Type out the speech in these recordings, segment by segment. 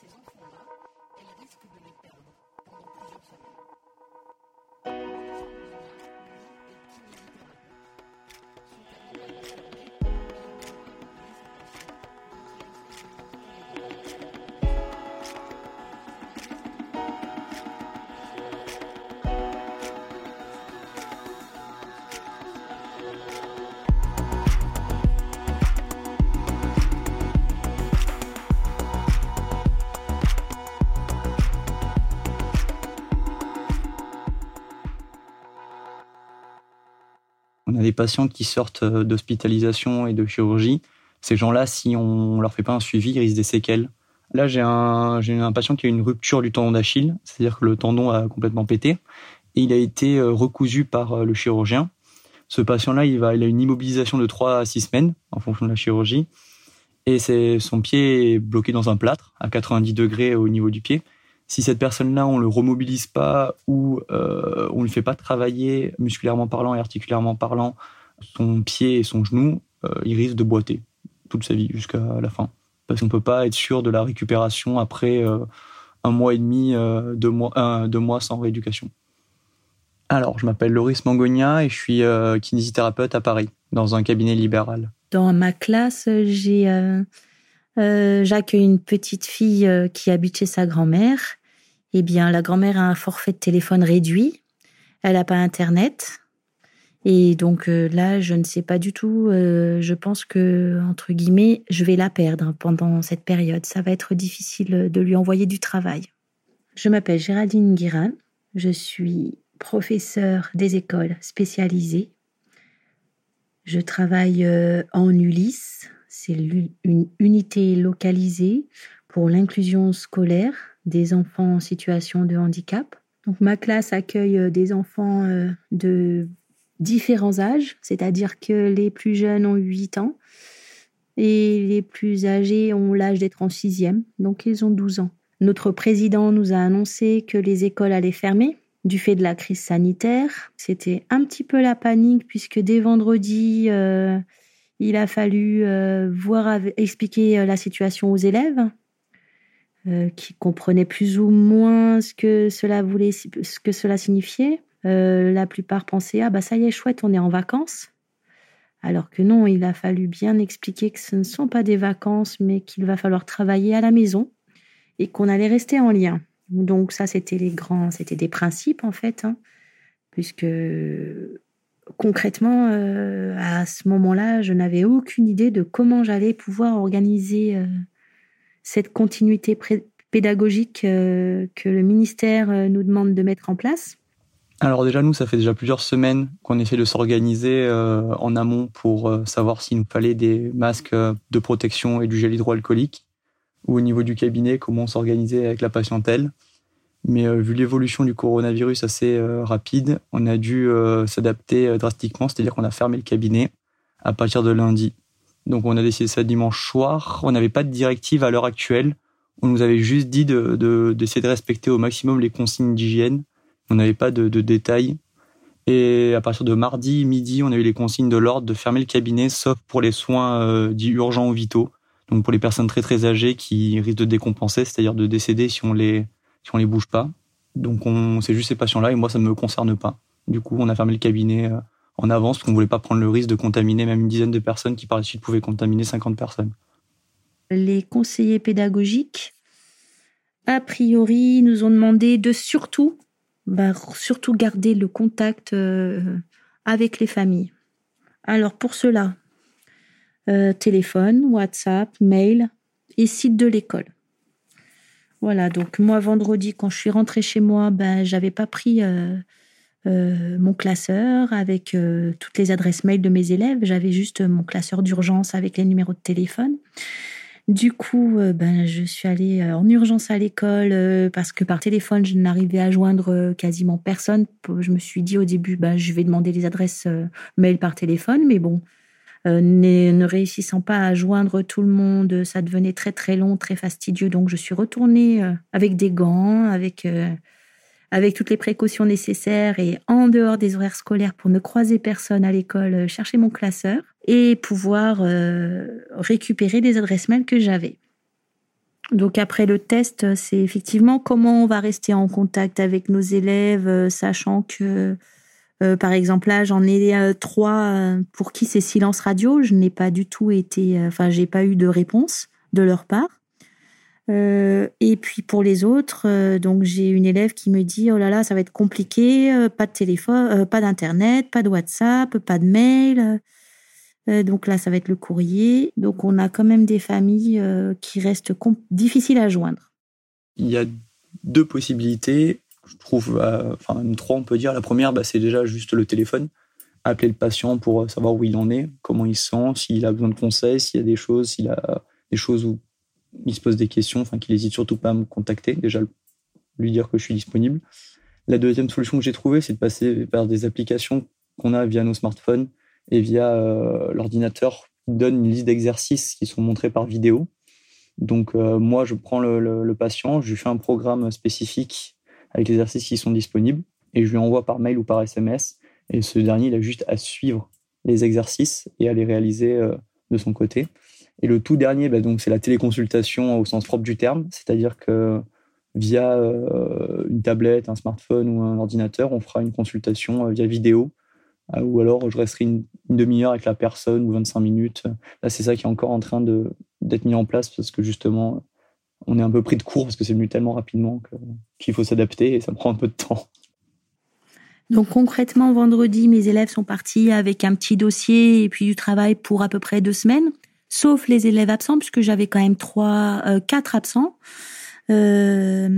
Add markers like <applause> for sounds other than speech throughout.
Ces enfants-là, elle risque de les perdre. On a des patients qui sortent euh, d'hospitalisation et de chirurgie. Ces gens-là, si on leur fait pas un suivi, ils risquent des séquelles. Là, j'ai un, j'ai un patient qui a une rupture du tendon d'Achille, c'est-à-dire que le tendon a complètement pété, et il a été euh, recousu par euh, le chirurgien. Ce patient-là, il, va, a une immobilisation de 3 à 6 semaines en fonction de la chirurgie, et c'est, son pied est bloqué dans un plâtre à 90 degrés au niveau du pied si cette personne-là, on le remobilise pas ou euh, on ne le fait pas travailler musculairement parlant et articulairement parlant, son pied et son genou, euh, il risque de boiter toute sa vie jusqu'à la fin. Parce qu'on peut pas être sûr de la récupération après euh, un mois et demi, deux, mois, deux mois sans rééducation. Alors, je m'appelle Loris Mangonia et je suis kinésithérapeute à Paris, dans un cabinet libéral. Dans ma classe, j'ai j'accueille une petite fille qui habite chez sa grand-mère eh bien, la grand-mère a un forfait de téléphone réduit. Elle n'a pas Internet. Et donc euh, là, je ne sais pas du tout. Euh, je pense que, entre guillemets, je vais la perdre pendant cette période. Ça va être difficile de lui envoyer du travail. Je m'appelle Géraldine Guérin. Je suis professeure des écoles spécialisées. Je travaille euh, en Ulysse, c'est une unité localisée pour l'inclusion scolaire des enfants en situation de handicap. Donc ma classe accueille euh, des enfants euh, de différents âges, c'est-à-dire que les plus jeunes ont 8 ans et les plus âgés ont l'âge d'être en sixième, donc ils ont 12 ans. Notre président nous a annoncé que les écoles allaient fermer du fait de la crise sanitaire. C'était un petit peu la panique puisque dès vendredi, euh, il a fallu voir expliquer la situation aux élèves euh, qui comprenaient plus ou moins ce que cela voulait, ce que cela signifiait. Euh, la plupart pensaient ah bah ça y est chouette, on est en vacances. Alors que non, il a fallu bien expliquer que ce ne sont pas des vacances, mais qu'il va falloir travailler à la maison et qu'on allait rester en lien. Donc ça, c'était les grands, c'était des principes en fait, hein, puisque concrètement, euh, à ce moment-là, je n'avais aucune idée de comment j'allais pouvoir organiser cette continuité pédagogique euh, que le ministère euh, nous demande de mettre en place alors déjà, nous, ça fait déjà plusieurs semaines qu'on essaie de s'organiser euh, en amont pour savoir s'il nous fallait des masques de protection et du gel hydroalcoolique, ou au niveau du cabinet, comment s'organiser avec la patientèle. Mais vu l'évolution du coronavirus assez rapide, on a dû s'adapter drastiquement, c'est-à-dire qu'on a fermé le cabinet à partir de lundi. Donc on a décidé ça dimanche soir. On n'avait pas de directive à l'heure actuelle. On nous avait juste dit d'essayer de, de, respecter au maximum les consignes d'hygiène. On n'avait pas de, de, détails. Et à partir de mardi midi, on a eu les consignes de l'ordre de fermer le cabinet, sauf pour les soins euh, dits urgents ou vitaux. Donc pour les personnes très très âgées qui risquent de décompenser, c'est-à-dire de décéder si on les si on les bouge pas. Donc on c'est juste ces patients-là et moi ça ne me concerne pas. Du coup, on a fermé le cabinet euh, en avance parce qu'on voulait pas prendre le risque de contaminer même une dizaine de personnes qui par la suite pouvaient contaminer 50 personnes. Les conseillers pédagogiques, a priori, nous ont demandé de surtout, bah, surtout garder le contact euh, avec les familles. Alors pour cela, euh, téléphone, WhatsApp, mail et site de l'école. Voilà, donc moi vendredi quand je suis rentrée chez moi, ben j'avais pas pris euh, euh, mon classeur avec euh, toutes les adresses mail de mes élèves. J'avais juste mon classeur d'urgence avec les numéros de téléphone. Du coup, euh, ben, je suis allée en urgence à l'école parce que par téléphone, je n'arrivais à joindre quasiment personne. Je me suis dit au début, ben, je vais demander les adresses mail par téléphone, mais bon, ne, réussissant pas à joindre tout le monde, ça devenait très très long, très fastidieux. Donc, je suis retournée avec des gants, avec avec toutes les précautions nécessaires et en dehors des horaires scolaires pour ne croiser personne à l'école, euh, chercher mon classeur et pouvoir euh, récupérer des adresses mail que j'avais. Donc après le test, c'est effectivement comment on va rester en contact avec nos élèves, euh, sachant que par exemple là j'en ai trois pour qui c'est silence radio. Je n'ai pas du tout été, enfin j'ai pas eu de réponse de leur part. Euh, et puis pour les autres, euh, donc j'ai une élève qui me dit oh là là ça va être compliqué, euh, pas de téléphone, pas d'internet, pas de WhatsApp, pas de mail. donc là ça va être le courrier. Donc on a quand même des familles qui restent difficiles à joindre. Il y a deux possibilités, je trouve, enfin trois on peut dire. La première, bah, c'est déjà juste le téléphone, appeler le patient pour savoir où il en est, comment il se sent, s'il a besoin de conseils, s'il y a des choses, s'il a des choses où il se pose des questions, enfin qu'il n'hésite surtout pas à me contacter, déjà lui dire que je suis disponible. La deuxième solution que j'ai trouvée, c'est de passer par des applications qu'on a via nos smartphones et via euh, l'ordinateur qui donne une liste d'exercices qui sont montrés par vidéo. Donc euh, moi, je prends le, patient, je lui fais un programme spécifique avec les exercices qui sont disponibles et je lui envoie par mail ou par SMS. Et ce dernier, il a juste à suivre les exercices et à les réaliser euh, de son côté. Et le tout dernier, bah, donc c'est la téléconsultation au sens propre du terme, c'est-à-dire que via euh, une tablette, un smartphone ou un ordinateur, on fera une consultation euh, via vidéo, euh, ou alors je resterai une, demi-heure avec la personne ou 25 minutes. Là, c'est ça qui est encore en train d'être mis en place parce que justement, on est un peu pris de court parce que c'est venu tellement rapidement qu'il faut s'adapter et ça prend un peu de temps. Donc concrètement, vendredi, mes élèves sont partis avec un petit dossier et puis du travail pour à peu près deux semaines sauf les élèves absents, puisque j'avais quand même trois, euh, quatre absents. Euh,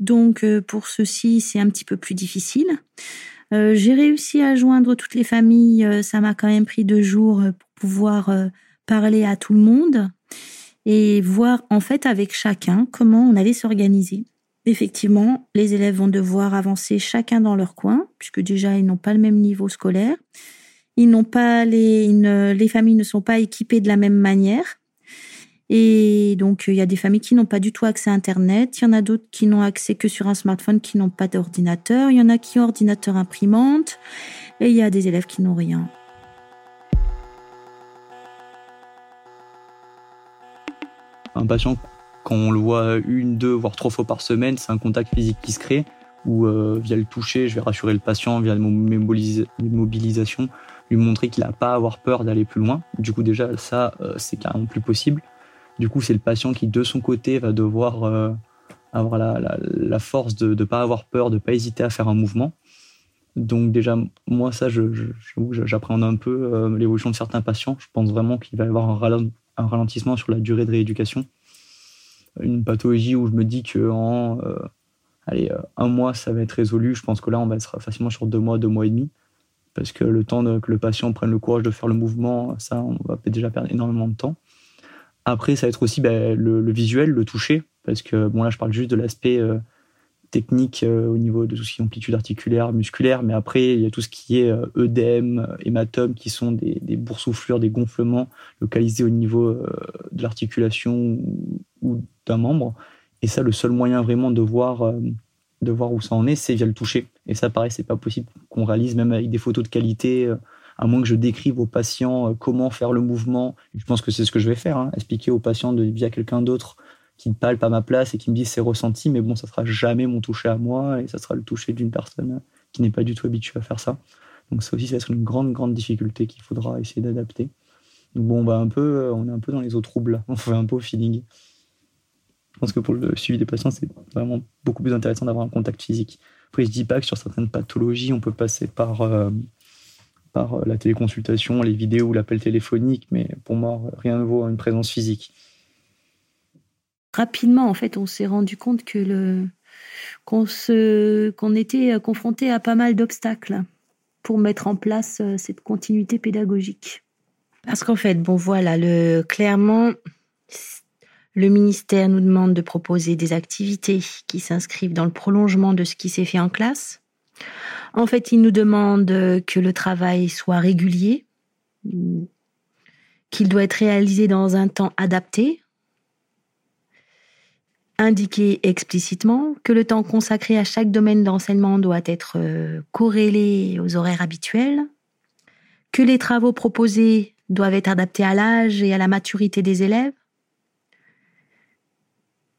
donc euh, pour ceux-ci, c'est un petit peu plus difficile. j'ai réussi à joindre toutes les familles. ça m'a quand même pris deux jours pour pouvoir parler à tout le monde et voir en fait avec chacun comment on allait s'organiser. Effectivement, les élèves vont devoir avancer chacun dans leur coin, puisque déjà ils n'ont pas le même niveau scolaire. Ils n'ont pas les, les familles ne sont pas équipées de la même manière. Et donc, il y a des familles qui n'ont pas du tout accès à Internet. Il y en a d'autres qui n'ont accès que sur un smartphone, qui n'ont pas d'ordinateur. Il y en a qui ont ordinateur imprimante. Et il y a des élèves qui n'ont rien. Un patient, quand on le voit une, deux, voire trois fois par semaine, c'est un contact physique qui se crée où euh, via le toucher, je vais rassurer le patient via mes mobilisations, lui montrer qu'il n'a pas à avoir peur d'aller plus loin. Du coup, déjà, ça, euh, c'est carrément plus possible. Du coup, c'est le patient qui, de son côté, va devoir euh, avoir la, force de ne pas avoir peur, de ne pas hésiter à faire un mouvement. Donc déjà, moi, ça, j'appréhende un peu l'évolution de certains patients. Je pense vraiment qu'il va y avoir un, ralentissement sur la durée de rééducation. Une pathologie où je me dis que en euh, allez, euh, un mois, ça va être résolu. Je pense que là, on va être facilement sur deux mois, deux mois et demi. Parce que le temps que le patient prenne le courage de faire le mouvement, ça, on va déjà perdre énormément de temps. Après, ça va être aussi ben, le, visuel, le toucher. Parce que, bon, là, je parle juste de l'aspect euh, technique euh, au niveau de tout ce qui est amplitude articulaire, musculaire, mais après, il y a tout ce qui est euh, œdème, hématome, qui sont des, des boursouflures, des gonflements localisés au niveau euh, de l'articulation ou, d'un membre. Et ça, le seul moyen vraiment de voir, de voir où ça en est, c'est via le toucher. Et ça, pareil, c'est pas possible qu'on réalise même avec des photos de qualité, à moins que je décrive aux patients comment faire le mouvement. Je pense que c'est ce que je vais faire, hein, expliquer aux patients via quelqu'un d'autre qui me palpe à ma place et qui me disent c'est ressenti, mais bon, ça sera jamais mon toucher à moi et ça sera le toucher d'une personne qui n'est pas du tout habituée à faire ça. Donc ça aussi, ça va être une grande, grande difficulté qu'il faudra essayer d'adapter. Donc bon, on est un peu dans les eaux troubles, <laughs> on fait un peu au feeling. Je pense que pour le suivi des patients, c'est vraiment beaucoup plus intéressant d'avoir un contact physique. Après, je dis pas que sur certaines pathologies, on peut passer par, euh, par euh, la téléconsultation, les vidéos ou l'appel téléphonique, mais pour moi, rien ne vaut une présence physique rapidement, en fait, on s'est rendu compte que le qu'on se qu'on était confronté à pas mal d'obstacles pour mettre en place euh, cette continuité pédagogique. Parce qu'en fait, bon voilà, le clairement le ministère nous demande de proposer des activités qui s'inscrivent dans le prolongement de ce qui s'est fait en classe. En fait, il nous demande que le travail soit régulier, qu'il doit être réalisé dans un temps adapté, indiquer explicitement que le temps consacré à chaque domaine d'enseignement doit être euh, corrélé aux horaires habituels, que les travaux proposés doivent être adaptés à l'âge et à la maturité des élèves,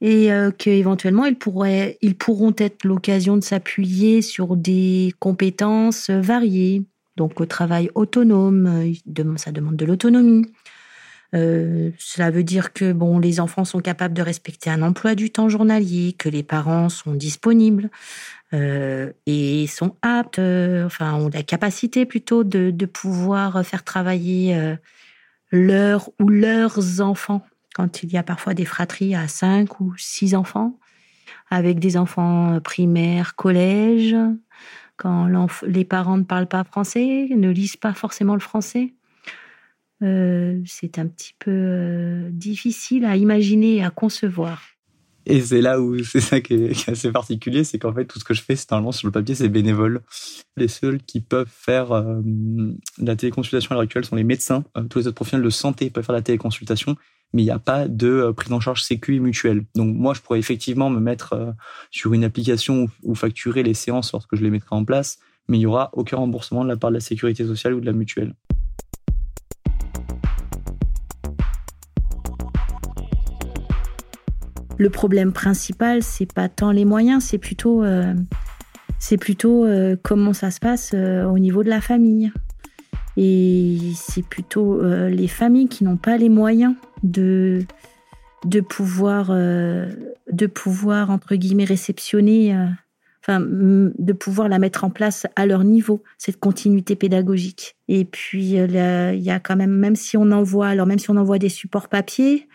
et euh, qu'éventuellement ils, pourraient, ils pourront être l'occasion de s'appuyer sur des compétences variées, donc au travail autonome, euh, ça demande de l'autonomie, euh, cela veut dire que bon, les enfants sont capables de respecter un emploi du temps journalier, que les parents sont disponibles euh, et sont aptes, euh, enfin ont la capacité plutôt de, de pouvoir faire travailler euh, leurs ou leurs enfants. Quand il y a parfois des fratries à cinq ou six enfants, avec des enfants primaires, collège, quand les parents ne parlent pas français, ne lisent pas forcément le français. Euh, c'est un petit peu euh, difficile à imaginer et à concevoir. Et c'est là où c'est ça qui est, assez particulier, c'est qu'en fait tout ce que je fais, c'est normalement sur le papier, c'est bénévole. Les seuls qui peuvent faire euh, la téléconsultation à l'heure actuelle sont les médecins. tous les autres professionnels de santé peuvent faire la téléconsultation, mais il n'y a pas de prise en charge sécu et mutuelle. Donc moi, je pourrais effectivement me mettre sur une application ou facturer les séances lorsque je les mettrai en place, mais il y aura aucun remboursement de la part de la sécurité sociale ou de la mutuelle. le problème principal, c'est pas tant les moyens, c'est plutôt, euh, c'est plutôt euh, comment ça se passe euh, au niveau de la famille. Et c'est plutôt les familles qui n'ont pas les moyens de, de pouvoir, de pouvoir entre guillemets réceptionner, enfin, de pouvoir la mettre en place à leur niveau cette continuité pédagogique. Et puis il y a quand même, même si on envoie, alors même si on envoie des supports papier.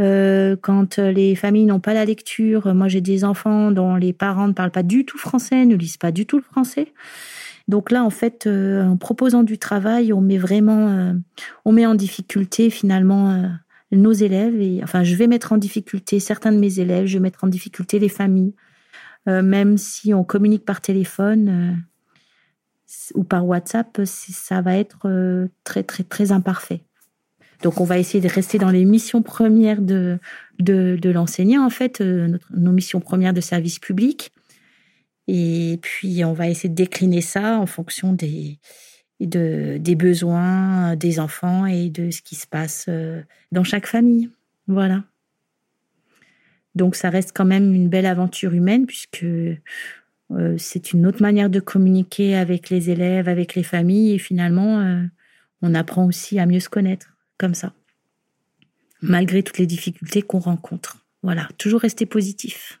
Euh, quand les familles n'ont pas la lecture, moi j'ai des enfants dont les parents ne parlent pas du tout français, ne lisent pas du tout le français. Donc là, en fait, en proposant du travail, on met vraiment, on met en difficulté finalement nos élèves. Et enfin, je vais mettre en difficulté certains de mes élèves, je vais mettre en difficulté les familles, même si on communique par téléphone ou par WhatsApp, ça va être très très très imparfait. Donc, on va essayer de rester dans les missions premières de, de, l'enseignant, en fait, euh, nos missions premières de service public. Et puis, on va essayer de décliner ça en fonction des, de, des besoins des enfants et de ce qui se passe euh, dans chaque famille. Voilà. Donc, ça reste quand même une belle aventure humaine puisque euh, c'est une autre manière de communiquer avec les élèves, avec les familles et finalement, on apprend aussi à mieux se connaître comme ça, malgré toutes les difficultés qu'on rencontre. Voilà, toujours rester positif.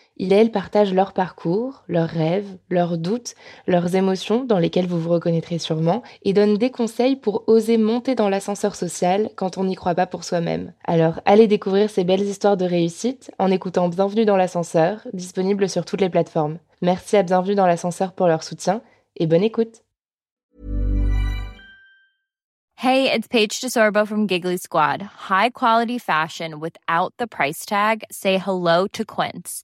il et elle partagent leur parcours, leurs rêves, leurs doutes, leurs émotions dans lesquelles vous vous reconnaîtrez sûrement, et donnent des conseils pour oser monter dans l'ascenseur social quand on n'y croit pas pour soi-même. Alors allez découvrir ces belles histoires de réussite en écoutant Bienvenue dans l'ascenseur, disponible sur toutes les plateformes. Merci à Bienvenue dans l'ascenseur pour leur soutien et bonne écoute. Hey, it's Paige DeSorbo from Giggly Squad. High quality fashion without the price tag. Say hello to Quince.